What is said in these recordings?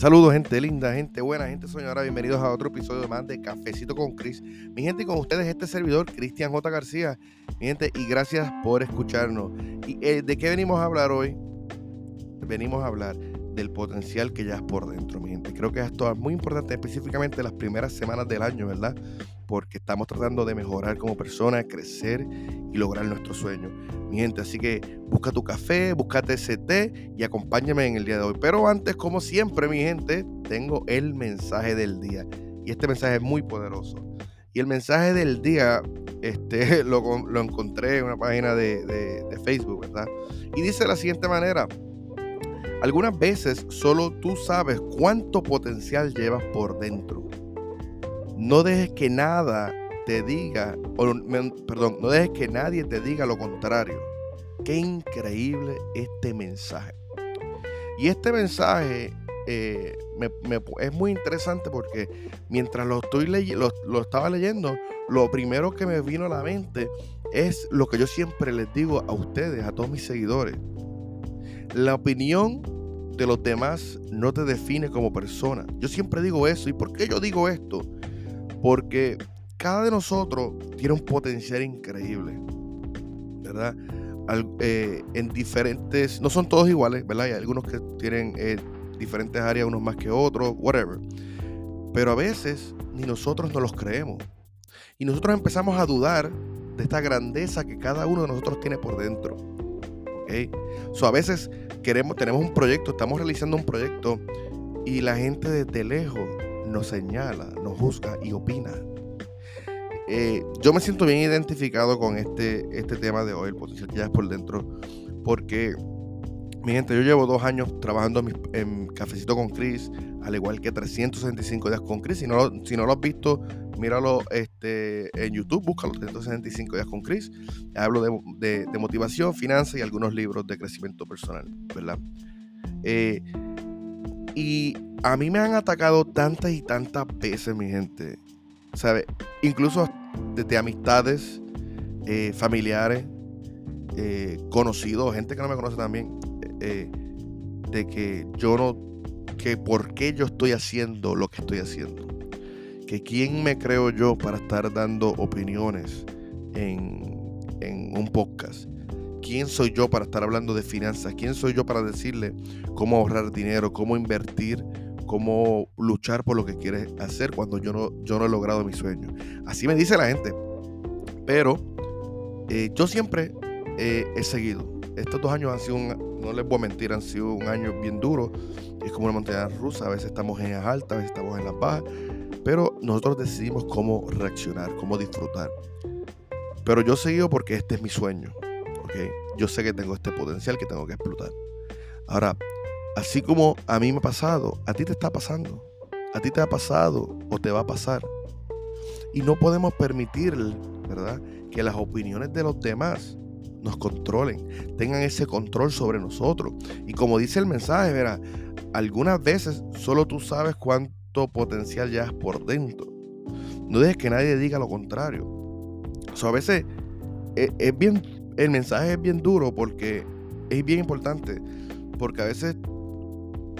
Saludos, gente linda, gente buena, gente soñadora. Bienvenidos a otro episodio más de Cafecito con Chris. Mi gente, y con ustedes este servidor, Cristian J. García. Mi gente, y gracias por escucharnos. ¿Y eh, de qué venimos a hablar hoy? Venimos a hablar del potencial que ya es por dentro, mi gente. Creo que esto es muy importante, específicamente las primeras semanas del año, ¿verdad? Porque estamos tratando de mejorar como persona, crecer y lograr nuestro sueño. Mi gente, así que busca tu café, búscate ese y acompáñame en el día de hoy. Pero antes, como siempre, mi gente, tengo el mensaje del día. Y este mensaje es muy poderoso. Y el mensaje del día este, lo, encontré en una página de, de Facebook, ¿verdad? Y dice de la siguiente manera. Algunas veces solo tú sabes cuánto potencial llevas por dentro. No dejes que nada te diga, o, perdón, no dejes que nadie te diga lo contrario. Qué increíble este mensaje. Y este mensaje eh, es muy interesante porque mientras lo, estoy lo estaba leyendo, lo primero que me vino a la mente es lo que yo siempre les digo a ustedes, a todos mis seguidores. La opinión de los demás no te define como persona. Yo siempre digo eso. ¿Y por qué yo digo esto? Porque cada de nosotros tiene un potencial increíble. ¿Verdad? Eh, en diferentes, no son todos iguales, ¿verdad? Hay algunos que tienen eh, diferentes áreas, unos más que otros, whatever. Pero a veces ni nosotros no los creemos. Y nosotros empezamos a dudar de esta grandeza que cada uno de nosotros tiene por dentro. So, a veces queremos, tenemos un proyecto, estamos realizando un proyecto y la gente desde lejos nos señala, nos juzga y opina. Eh, yo me siento bien identificado con este, este tema de hoy, el potencial que ya es por dentro, porque, mi gente, yo llevo dos años trabajando en, Cafecito con Chris, al igual que 365 días con Chris. Si no, si no lo has visto, míralo este, en YouTube, búscalo 365 días con Chris. Hablo de, motivación, finanzas y algunos libros de crecimiento personal, ¿verdad? Eh, y a mí me han atacado tantas y tantas veces, mi gente. ¿Sabe? Incluso desde amistades, eh, familiares, eh, conocidos, gente que no me conoce también, de que yo no, que por qué yo estoy haciendo lo que estoy haciendo que quién me creo yo para estar dando opiniones en, un podcast. ¿Quién soy yo para estar hablando de finanzas? ¿Quién soy yo para decirle cómo ahorrar dinero, cómo invertir, cómo luchar por lo que quieres hacer cuando yo no, yo no he logrado mi sueño? Así me dice la gente. Pero eh, yo siempre eh, he seguido. Estos dos años han sido, un, no les voy a mentir, han sido un año bien duro. Es como una montaña rusa. A veces estamos en las altas, a veces estamos en las bajas. Pero nosotros decidimos cómo reaccionar, cómo disfrutar. Pero yo seguido porque este es mi sueño. ¿Okay? Yo sé que tengo este potencial que tengo que explotar. Ahora, así como a mí me ha pasado, a ti te está pasando. A ti te ha pasado o te va a pasar. Y no podemos permitir, ¿verdad? Que las opiniones de los demás nos controlen, tengan ese control sobre nosotros. Y como dice el mensaje, verá, algunas veces solo tú sabes cuánto potencial ya es por dentro. No dejes que nadie diga lo contrario. O a veces es, es, bien, el mensaje es bien duro porque es bien importante. Porque a veces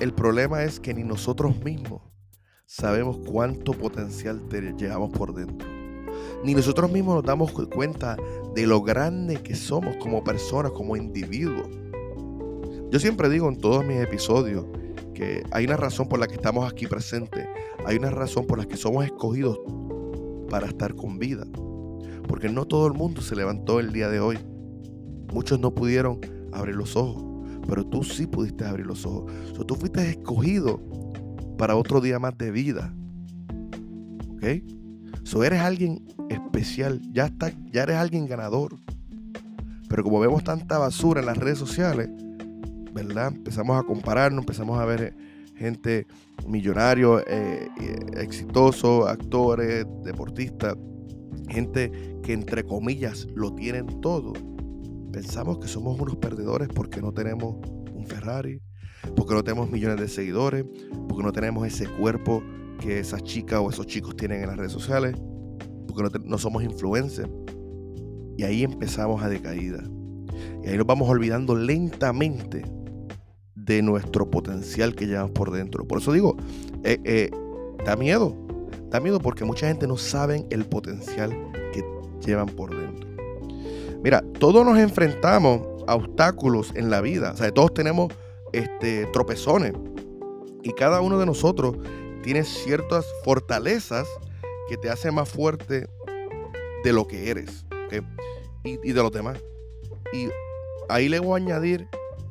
el problema es que ni nosotros mismos sabemos cuánto potencial te llevamos por dentro. Ni nosotros mismos nos damos cuenta de lo grande que somos como personas, como individuos. Yo siempre digo en todos mis episodios hay una razón por la que estamos aquí presentes, hay una razón por la que somos escogidos para estar con vida. Porque no todo el mundo se levantó el día de hoy. Muchos no pudieron abrir los ojos, pero tú sí pudiste abrir los ojos. tú fuiste escogido para otro día más de vida. ¿Ok? So eres alguien especial, ya, está, ya eres alguien ganador. Pero como vemos tanta basura en las redes sociales, ¿verdad? Empezamos a compararnos, empezamos a ver gente millonario, eh, exitoso, actores, deportistas, gente que entre comillas lo tienen todo. Pensamos que somos unos perdedores porque no tenemos un Ferrari, porque no tenemos millones de seguidores, porque no tenemos ese cuerpo que esas chicas o esos chicos tienen en las redes sociales, porque no, somos influencers. Y ahí empezamos a decaída. Y ahí nos vamos olvidando lentamente de nuestro potencial que llevamos por dentro. Por eso digo, eh, eh, da miedo. Da miedo porque mucha gente no sabe el potencial que llevan por dentro. Mira, todos nos enfrentamos a obstáculos en la vida. O sea, todos tenemos este, tropezones. Y cada uno de nosotros tiene ciertas fortalezas que te hacen más fuerte de lo que eres. Y, y de los demás. Y ahí le voy a añadir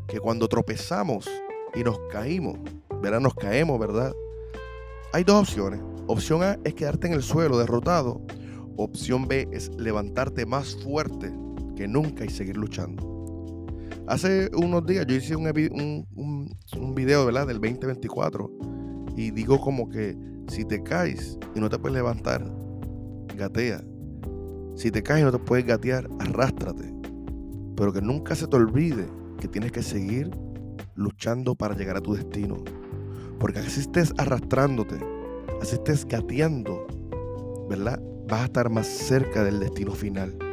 que cuando tropezamos y nos caímos, ¿verdad? Nos caemos, ¿verdad? Hay dos opciones. Opción A es quedarte en el suelo derrotado. Opción B es levantarte más fuerte que nunca y seguir luchando. Hace unos días yo hice un, un, un video ¿verdad? del 2024 y digo como que si te caes y no te puedes levantar, gatea. Si te caes y no te puedes gatear, arrástrate. Pero que nunca se te olvide que tienes que seguir luchando para llegar a tu destino. Porque así estés arrastrándote, así estés gateando, ¿verdad? Vas a estar más cerca del destino final.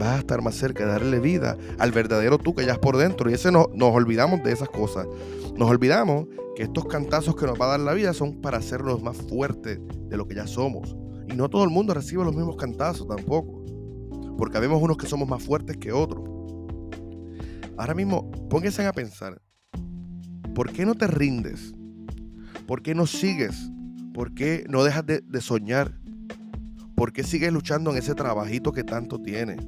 Vas a estar más cerca de darle vida al verdadero tú que ya es por dentro. Y ese no, nos olvidamos de esas cosas. Nos olvidamos que estos cantazos que nos va a dar la vida son para hacernos más fuertes de lo que ya somos. Y no todo el mundo recibe los mismos cantazos tampoco. Porque vemos unos que somos más fuertes que otros. Ahora mismo, pónganse a pensar, ¿por qué no te rindes? ¿Por qué no sigues? ¿Por qué no dejas de, soñar? ¿Por qué sigues luchando en ese trabajito que tanto tienes?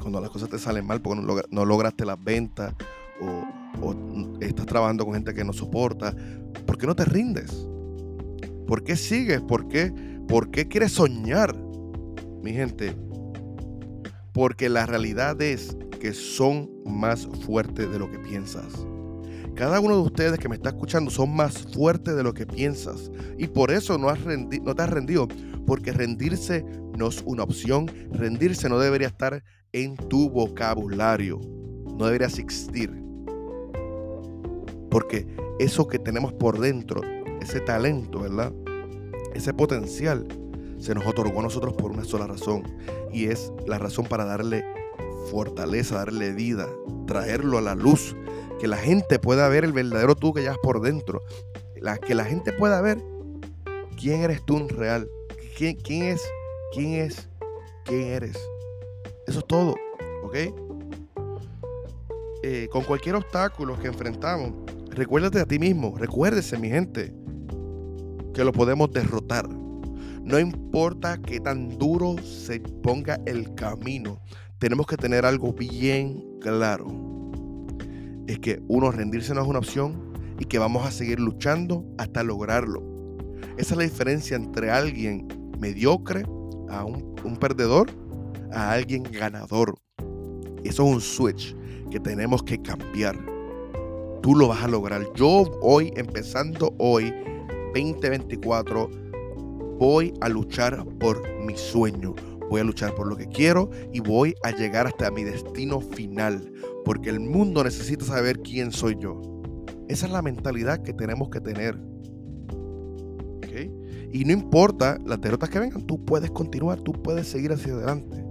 Cuando las cosas te salen mal porque no, lograste las ventas o, estás trabajando con gente que no soporta. ¿Por qué no te rindes? ¿Por qué sigues? ¿Por qué, ¿Por qué quieres soñar? Mi gente, porque la realidad es que son más fuertes de lo que piensas. Cada uno de ustedes que me está escuchando son más fuertes de lo que piensas. Y por eso no, has no te has rendido. Porque rendirse no es una opción. Rendirse no debería estar en tu vocabulario. No debería existir. Porque eso que tenemos por dentro, ese talento, ¿verdad? Ese potencial, se nos otorgó a nosotros por una sola razón. Y es la razón para darle fortaleza, darle vida, traerlo a la luz, que la gente pueda ver el verdadero tú que es por dentro, la, que la gente pueda ver quién eres tú en real, quién, quién es, quién es, quién eres. Eso es todo, ¿ok? Eh, con cualquier obstáculo que enfrentamos, recuérdate a ti mismo, recuérdese mi gente, que lo podemos derrotar. No importa qué tan duro se ponga el camino, tenemos que tener algo bien claro. Es que uno, rendirse no es una opción y que vamos a seguir luchando hasta lograrlo. Esa es la diferencia entre alguien mediocre a un, perdedor a alguien ganador. Eso es un switch que tenemos que cambiar. Tú lo vas a lograr. Yo hoy, empezando hoy, 2024, voy a luchar por mi sueño voy a luchar por lo que quiero y voy a llegar hasta mi destino final, porque el mundo necesita saber quién soy yo. Esa es la mentalidad que tenemos que tener. Y no importa las derrotas que vengan, tú puedes continuar, tú puedes seguir hacia adelante.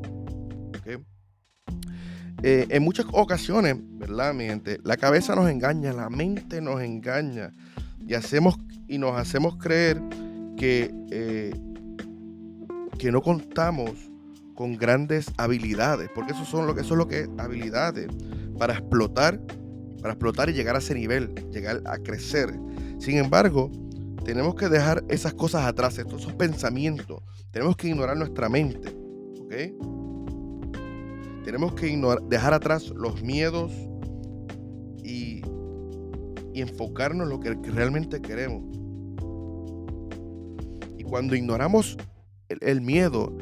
Eh, en muchas ocasiones, ¿verdad, mi gente? La cabeza nos engaña, la mente nos engaña y hacemos y nos hacemos creer que, eh, que no contamos con grandes habilidades, porque eso, son lo que, eso es lo que es habilidades para explotar, para explotar y llegar a ese nivel, llegar a crecer. Sin embargo, tenemos que dejar esas cosas atrás, estos, esos pensamientos. Tenemos que ignorar nuestra mente, ¿ok? Tenemos que ignorar, dejar atrás los miedos y, y enfocarnos en lo que realmente queremos. Y cuando ignoramos el miedo,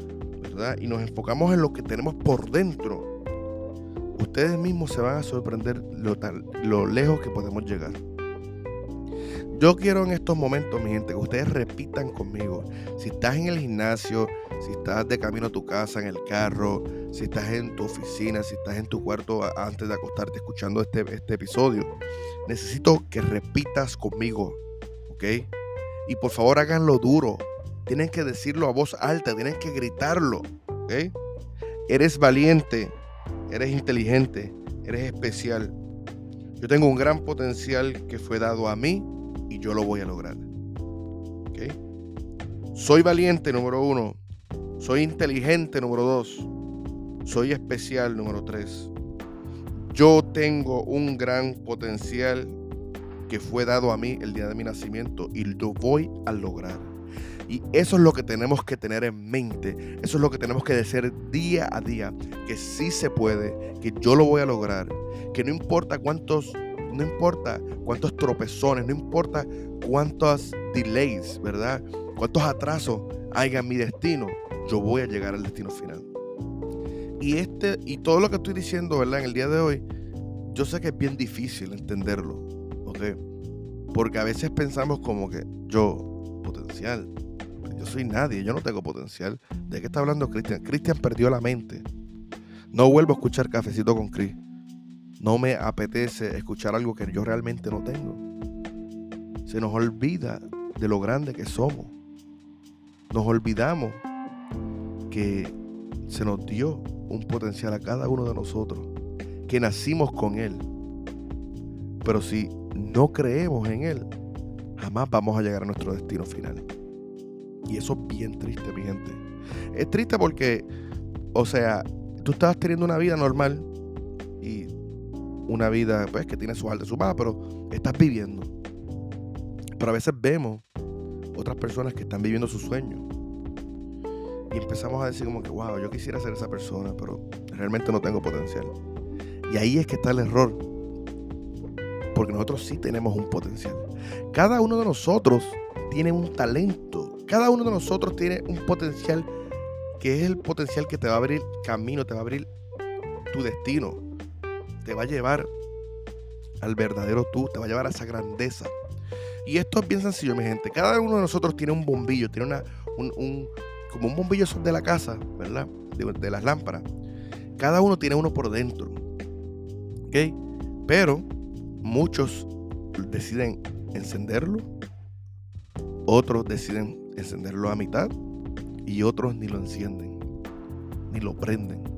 y nos enfocamos en lo que tenemos por dentro, ustedes mismos se van a sorprender lo, lo lejos que podemos llegar. Yo quiero en estos momentos, mi gente, que ustedes repitan conmigo. Si estás en el gimnasio, si estás de camino a tu casa, en el carro, si estás en tu oficina, si estás en tu cuarto antes de acostarte escuchando este, este episodio, necesito que repitas conmigo, ¿ok? Y por favor háganlo duro, tienen que decirlo a voz alta, tienen que gritarlo. Eres valiente, eres inteligente, eres especial. Yo tengo un gran potencial que fue dado a mí y yo lo voy a lograr. Soy valiente, número uno. Soy inteligente, número dos. Soy especial, número tres. Yo tengo un gran potencial que fue dado a mí el día de mi nacimiento y lo voy a lograr. Y eso es lo que tenemos que tener en mente. Eso es lo que tenemos que decir día a día. Que sí se puede, que yo lo voy a lograr. Que no importa cuántos, no importa cuántos tropezones, no importa cuántos delays, ¿verdad? Cuántos atrasos haya en mi destino, yo voy a llegar al destino final. Y este, y todo lo que estoy diciendo, ¿verdad? En el día de hoy, yo sé que es bien difícil entenderlo, ¿ok? Porque a veces pensamos como que yo, potencial, yo soy nadie, yo no tengo potencial. ¿De qué está hablando Cristian? Cristian perdió la mente. No vuelvo a escuchar cafecito con Chris. No me apetece escuchar algo que yo realmente no tengo. Se nos olvida de lo grande que somos. Nos olvidamos que se nos dio un potencial a cada uno de nosotros, que nacimos con Él. Pero si no creemos en Él, jamás vamos a llegar a nuestro destino final. Y eso es bien triste, mi gente. Es triste porque, o sea, tú estabas teniendo una vida normal una vida pues que tiene su alta y su baja, pero estás viviendo. Pero a veces vemos otras personas que están viviendo su sueño. Y empezamos a decir como que, wow, yo quisiera ser esa persona, pero realmente no tengo potencial. Y ahí es que está el error. Porque nosotros sí tenemos un potencial. Cada uno de nosotros tiene un talento cada uno de nosotros tiene un potencial que es el potencial que te va a abrir camino, te va a abrir tu destino, te va a llevar al verdadero tú, te va a llevar a esa grandeza. Y esto es bien sencillo, mi gente. Cada uno de nosotros tiene un bombillo, tiene una, un, como un bombillo de la casa, ¿verdad? De, las lámparas. Cada uno tiene uno por dentro. ¿Ok? Pero muchos deciden encenderlo, otros deciden encenderlo a mitad y otros ni lo encienden, ni lo prenden.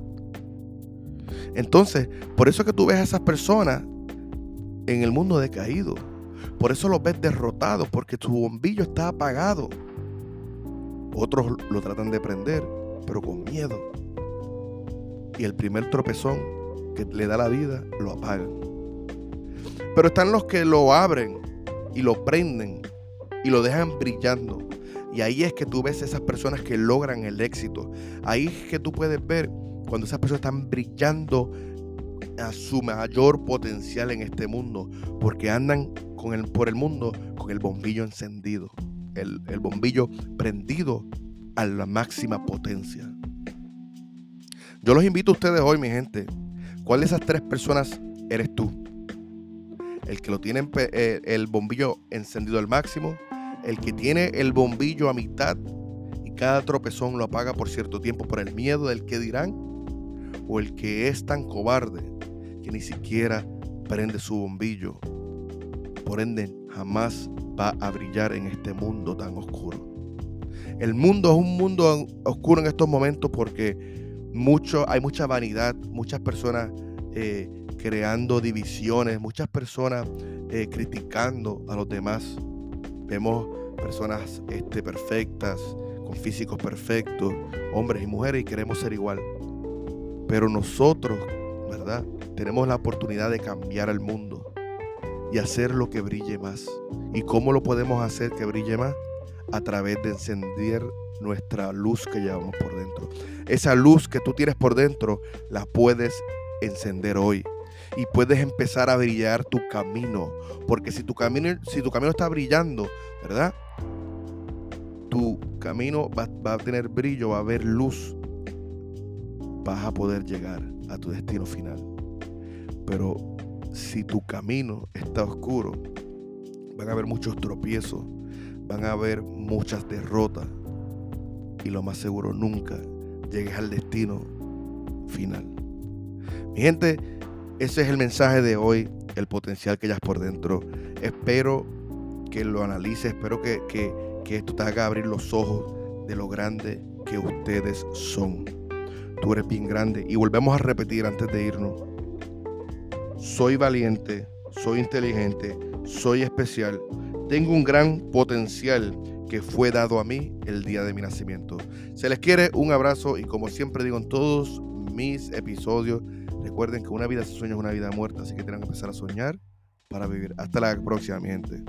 Entonces, por eso que tú ves a esas personas en el mundo decaído. Por eso los ves derrotados, porque su bombillo está apagado. Otros lo tratan de prender, pero con miedo. Y el primer tropezón que le da la vida, lo apagan. Pero están los que lo abren y lo prenden y lo dejan brillando. Y ahí es que tú ves esas personas que logran el éxito. Ahí es que tú puedes ver cuando esas personas están brillando a su mayor potencial en este mundo. Porque andan con el, por el mundo con el bombillo encendido. El, el bombillo prendido a la máxima potencia. Yo los invito a ustedes hoy, mi gente. ¿Cuál de esas tres personas eres tú? El que lo tiene eh, el bombillo encendido al máximo el que tiene el bombillo a mitad y cada tropezón lo apaga por cierto tiempo por el miedo del que dirán, o el que es tan cobarde que ni siquiera prende su bombillo, por ende jamás va a brillar en este mundo tan oscuro. El mundo es un mundo oscuro en estos momentos porque mucho, hay mucha vanidad, muchas personas eh, creando divisiones, muchas personas eh, criticando a los demás Vemos personas este, perfectas, con físicos perfectos, hombres y mujeres, y queremos ser igual. Pero nosotros, ¿verdad? Tenemos la oportunidad de cambiar el mundo y hacer lo que brille más. ¿Y cómo lo podemos hacer que brille más? A través de encender nuestra luz que llevamos por dentro. Esa luz que tú tienes por dentro la puedes encender hoy y puedes empezar a brillar tu camino. Porque si tu camino, si tu camino está brillando, ¿verdad? Tu camino va, va a tener brillo, va a haber luz. Vas a poder llegar a tu destino final. Pero si tu camino está oscuro, van a haber muchos tropiezos, van a haber muchas derrotas y lo más seguro nunca llegues al destino final. Mi gente, ese es el mensaje de hoy, el potencial que hayas por dentro. Espero que lo analices, espero que, esto te haga abrir los ojos de lo grande que ustedes son. Tú eres bien grande. Y volvemos a repetir antes de irnos. Soy valiente, soy inteligente, soy especial, tengo un gran potencial que fue dado a mí el día de mi nacimiento. Se les quiere un abrazo y como siempre digo en todos mis episodios, recuerden que una vida se sueña es una vida muerta, así que tienen que empezar a soñar para vivir. Hasta la próxima, gente.